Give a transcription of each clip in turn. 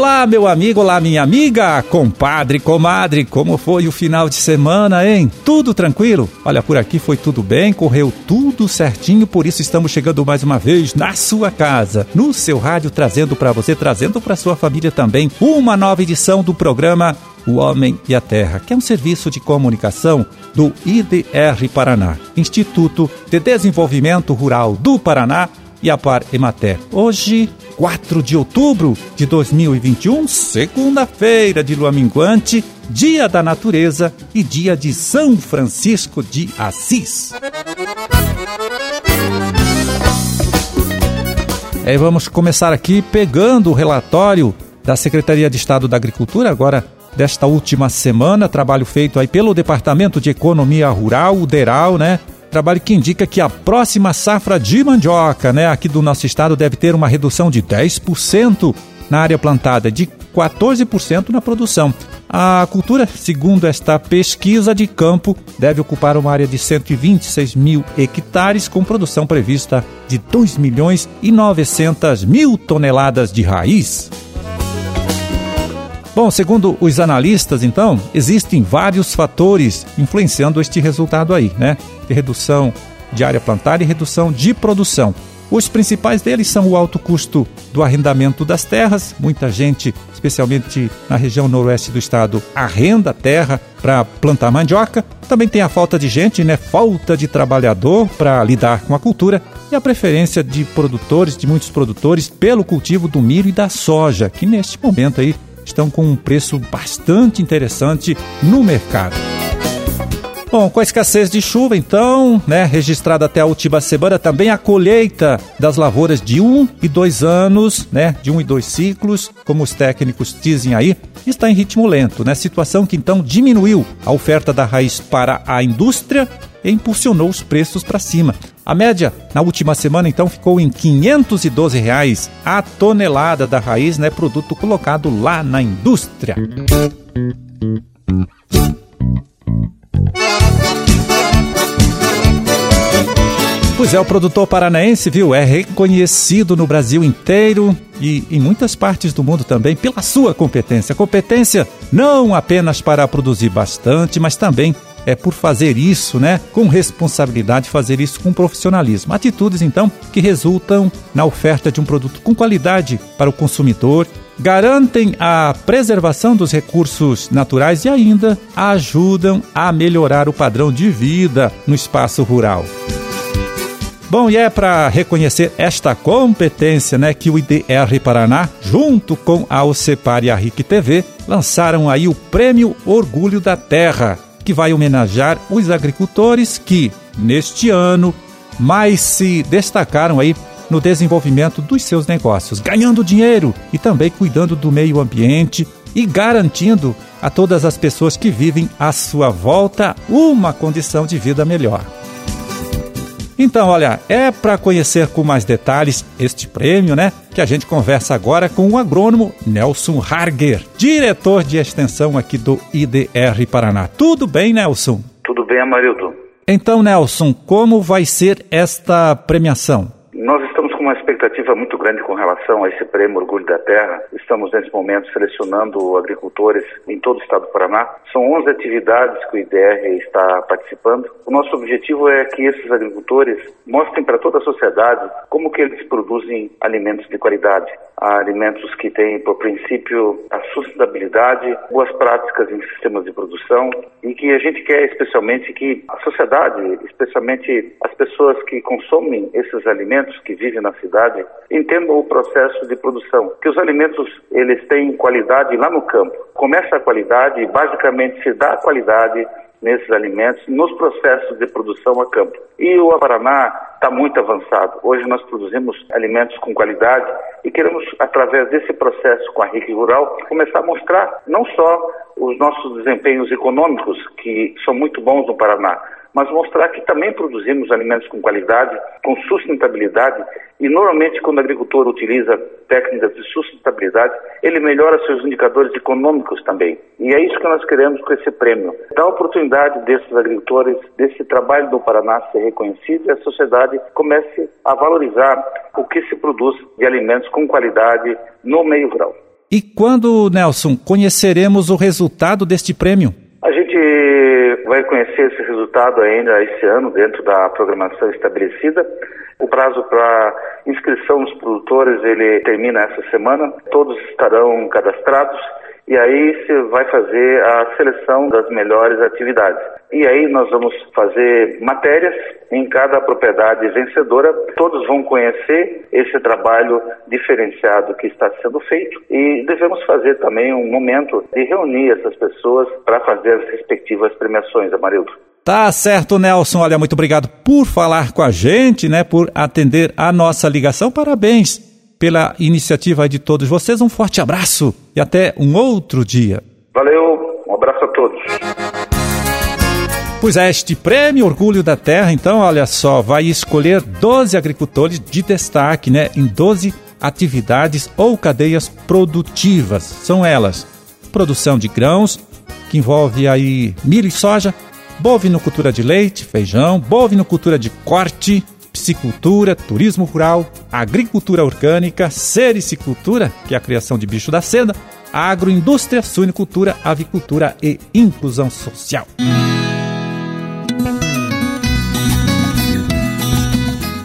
Olá, meu amigo, olá, minha amiga, compadre, comadre, como foi o final de semana, hein? Tudo tranquilo? Olha, por aqui foi tudo bem, correu tudo certinho, por isso estamos chegando mais uma vez na sua casa, no seu rádio, trazendo para você, trazendo para sua família também, uma nova edição do programa O Homem e a Terra, que é um serviço de comunicação do IDR Paraná, Instituto de Desenvolvimento Rural do Paraná e a Par Emater. Hoje, 4 de outubro de 2021, segunda-feira de lua minguante, dia da natureza e dia de São Francisco de Assis. É, vamos começar aqui pegando o relatório da Secretaria de Estado da Agricultura, agora desta última semana, trabalho feito aí pelo Departamento de Economia Rural, o DERAL, né? Trabalho que indica que a próxima safra de mandioca, né, aqui do nosso estado, deve ter uma redução de 10% na área plantada, de 14% na produção. A cultura, segundo esta pesquisa de campo, deve ocupar uma área de 126 mil hectares, com produção prevista de 2 milhões e 900 mil toneladas de raiz. Bom, segundo os analistas, então, existem vários fatores influenciando este resultado aí, né? De redução de área plantada e redução de produção. Os principais deles são o alto custo do arrendamento das terras. Muita gente, especialmente na região noroeste do estado, arrenda terra para plantar mandioca. Também tem a falta de gente, né? Falta de trabalhador para lidar com a cultura e a preferência de produtores, de muitos produtores, pelo cultivo do milho e da soja, que neste momento aí estão com um preço bastante interessante no mercado. Bom, com a escassez de chuva, então, né, registrada até a última semana, também a colheita das lavouras de um e dois anos, né, de um e dois ciclos, como os técnicos dizem aí, está em ritmo lento, né, situação que então diminuiu a oferta da raiz para a indústria e impulsionou os preços para cima. A média na última semana então ficou em 512 reais a tonelada da raiz, né, produto colocado lá na indústria. Pois é, o produtor paranaense, viu, é reconhecido no Brasil inteiro e em muitas partes do mundo também pela sua competência. Competência não apenas para produzir bastante, mas também é por fazer isso, né, com responsabilidade, fazer isso com profissionalismo. Atitudes, então, que resultam na oferta de um produto com qualidade para o consumidor, garantem a preservação dos recursos naturais e ainda ajudam a melhorar o padrão de vida no espaço rural. Bom, e é para reconhecer esta competência né, que o IDR Paraná, junto com a OCEPAR e a RIC TV, lançaram aí o Prêmio Orgulho da Terra, que vai homenagear os agricultores que, neste ano, mais se destacaram aí no desenvolvimento dos seus negócios, ganhando dinheiro e também cuidando do meio ambiente e garantindo a todas as pessoas que vivem à sua volta uma condição de vida melhor. Então, olha, é para conhecer com mais detalhes este prêmio, né? Que a gente conversa agora com o agrônomo Nelson Harger, diretor de extensão aqui do IDR Paraná. Tudo bem, Nelson? Tudo bem, Amarildo. Então, Nelson, como vai ser esta premiação? Nós estamos com uma expectativa muito grande com relação a esse prêmio Orgulho da Terra. Estamos, nesse momento, selecionando agricultores em todo o estado do Paraná. São 11 atividades que o IDR está participando. O nosso objetivo é que esses agricultores mostrem para toda a sociedade como que eles produzem alimentos de qualidade. Alimentos que têm, por princípio, a sustentabilidade, boas práticas em sistemas de produção e que a gente quer especialmente que a sociedade, especialmente as pessoas que consomem esses alimentos, que vivem na cidade, entendam o processo de produção. Que os alimentos, eles têm qualidade lá no campo. Começa a qualidade, basicamente se dá a qualidade nesses alimentos, nos processos de produção a campo. E o Paraná está muito avançado. Hoje nós produzimos alimentos com qualidade e queremos, através desse processo com a RIC Rural, começar a mostrar não só os nossos desempenhos econômicos, que são muito bons no Paraná, mas mostrar que também produzimos alimentos com qualidade, com sustentabilidade, e normalmente quando o agricultor utiliza técnicas de sustentabilidade, ele melhora seus indicadores econômicos também. E é isso que nós queremos com esse prêmio. Dar a oportunidade desses agricultores, desse trabalho do Paraná ser reconhecido e a sociedade comece a valorizar o que se produz de alimentos com qualidade no meio rural. E quando, Nelson, conheceremos o resultado deste prêmio? A gente vai conhecer esse resultado ainda esse ano, dentro da programação estabelecida. O prazo para inscrição dos produtores ele termina essa semana. Todos estarão cadastrados e aí você vai fazer a seleção das melhores atividades. E aí nós vamos fazer matérias em cada propriedade vencedora. Todos vão conhecer esse trabalho diferenciado que está sendo feito e devemos fazer também um momento de reunir essas pessoas para fazer as respectivas premiações, Amarildo. Tá certo, Nelson. Olha, muito obrigado por falar com a gente, né? Por atender a nossa ligação. Parabéns pela iniciativa de todos vocês. Um forte abraço e até um outro dia. Valeu, um abraço a todos. Pois é, este prêmio Orgulho da Terra, então, olha só, vai escolher 12 agricultores de destaque, né, em 12 atividades ou cadeias produtivas. São elas: produção de grãos, que envolve aí milho e soja, bovinocultura de leite, feijão, bovinocultura de corte, piscicultura, turismo rural, agricultura orgânica, sericicultura, que é a criação de bicho da seda, agroindústria, suinicultura, avicultura e inclusão social.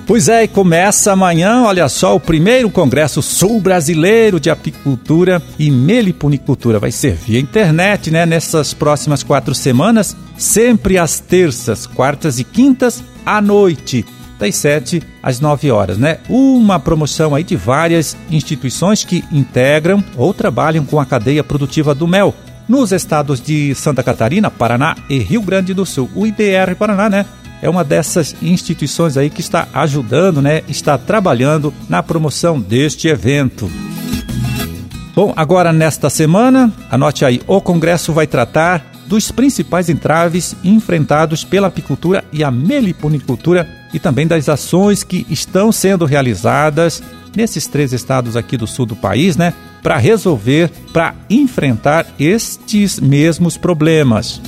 Pois é, e começa amanhã, olha só, o primeiro Congresso Sul Brasileiro de Apicultura e Meliponicultura. Vai ser via internet, né? Nessas próximas quatro semanas, sempre às terças, quartas e quintas, à noite das 7 às 9 horas, né? Uma promoção aí de várias instituições que integram ou trabalham com a cadeia produtiva do mel nos estados de Santa Catarina, Paraná e Rio Grande do Sul. O IDR Paraná, né? É uma dessas instituições aí que está ajudando, né? Está trabalhando na promoção deste evento. Bom, agora nesta semana, anote aí, o Congresso vai tratar dos principais entraves enfrentados pela apicultura e a meliponicultura e também das ações que estão sendo realizadas nesses três estados aqui do sul do país, né, para resolver, para enfrentar estes mesmos problemas.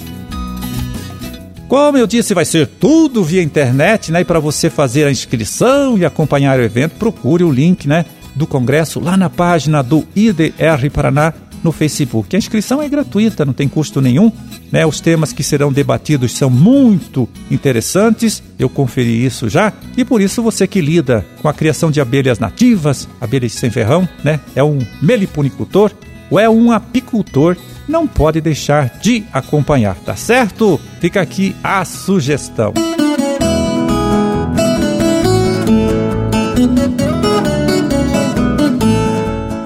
Como eu disse, vai ser tudo via internet, né? E para você fazer a inscrição e acompanhar o evento, procure o link, né, do congresso lá na página do IDR Paraná no Facebook. A inscrição é gratuita, não tem custo nenhum. Né? Os temas que serão debatidos são muito interessantes, eu conferi isso já, e por isso você que lida com a criação de abelhas nativas, abelhas sem ferrão, né? é um meliponicultor ou é um apicultor, não pode deixar de acompanhar, tá certo? Fica aqui a sugestão.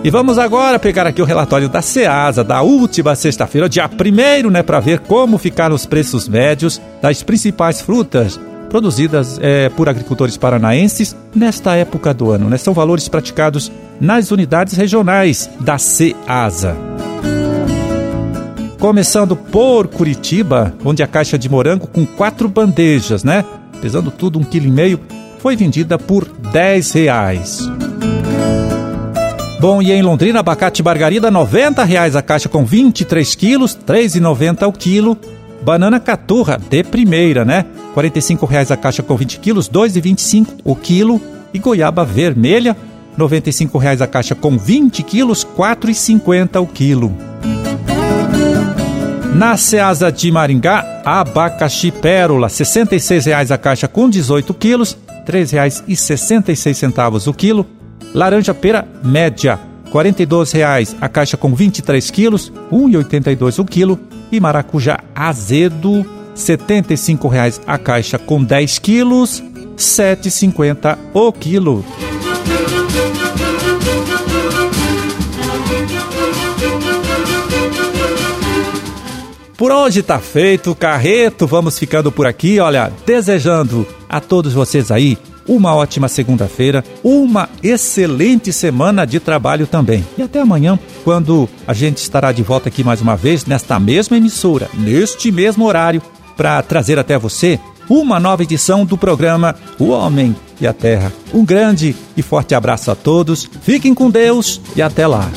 E vamos agora pegar aqui o relatório da SEASA da última sexta-feira, dia 1 né, para ver como ficaram os preços médios das principais frutas produzidas é, por agricultores paranaenses nesta época do ano. Né? São valores praticados nas unidades regionais da SEASA. Começando por Curitiba, onde a caixa de morango com quatro bandejas, né? Pesando tudo um quilo e meio, foi vendida por 10 reais. Bom, e em Londrina, abacate margarida, 90 reais a caixa com 23 quilos, R$ 3,90 o quilo. Banana caturra, de primeira, né? 45 reais a caixa com 20 quilos, R$ 2,25 o quilo. E goiaba vermelha, 95 reais a caixa com 20 quilos, R$ 4,50 o quilo. Na Ceasa de Maringá, abacaxi pérola, 66 reais a caixa com 18 quilos, R$ 3,66 o quilo. Laranja pera média, R$ 42,00 a caixa com 23 quilos, R$ 1,82 o quilo. E maracujá azedo, R$ 75,00 a caixa com 10 quilos, R$ 7,50 o quilo. Por hoje tá feito, Carreto. Vamos ficando por aqui, olha, desejando a todos vocês aí uma ótima segunda-feira, uma excelente semana de trabalho também. E até amanhã, quando a gente estará de volta aqui mais uma vez, nesta mesma emissora, neste mesmo horário, para trazer até você uma nova edição do programa O Homem e a Terra. Um grande e forte abraço a todos, fiquem com Deus e até lá.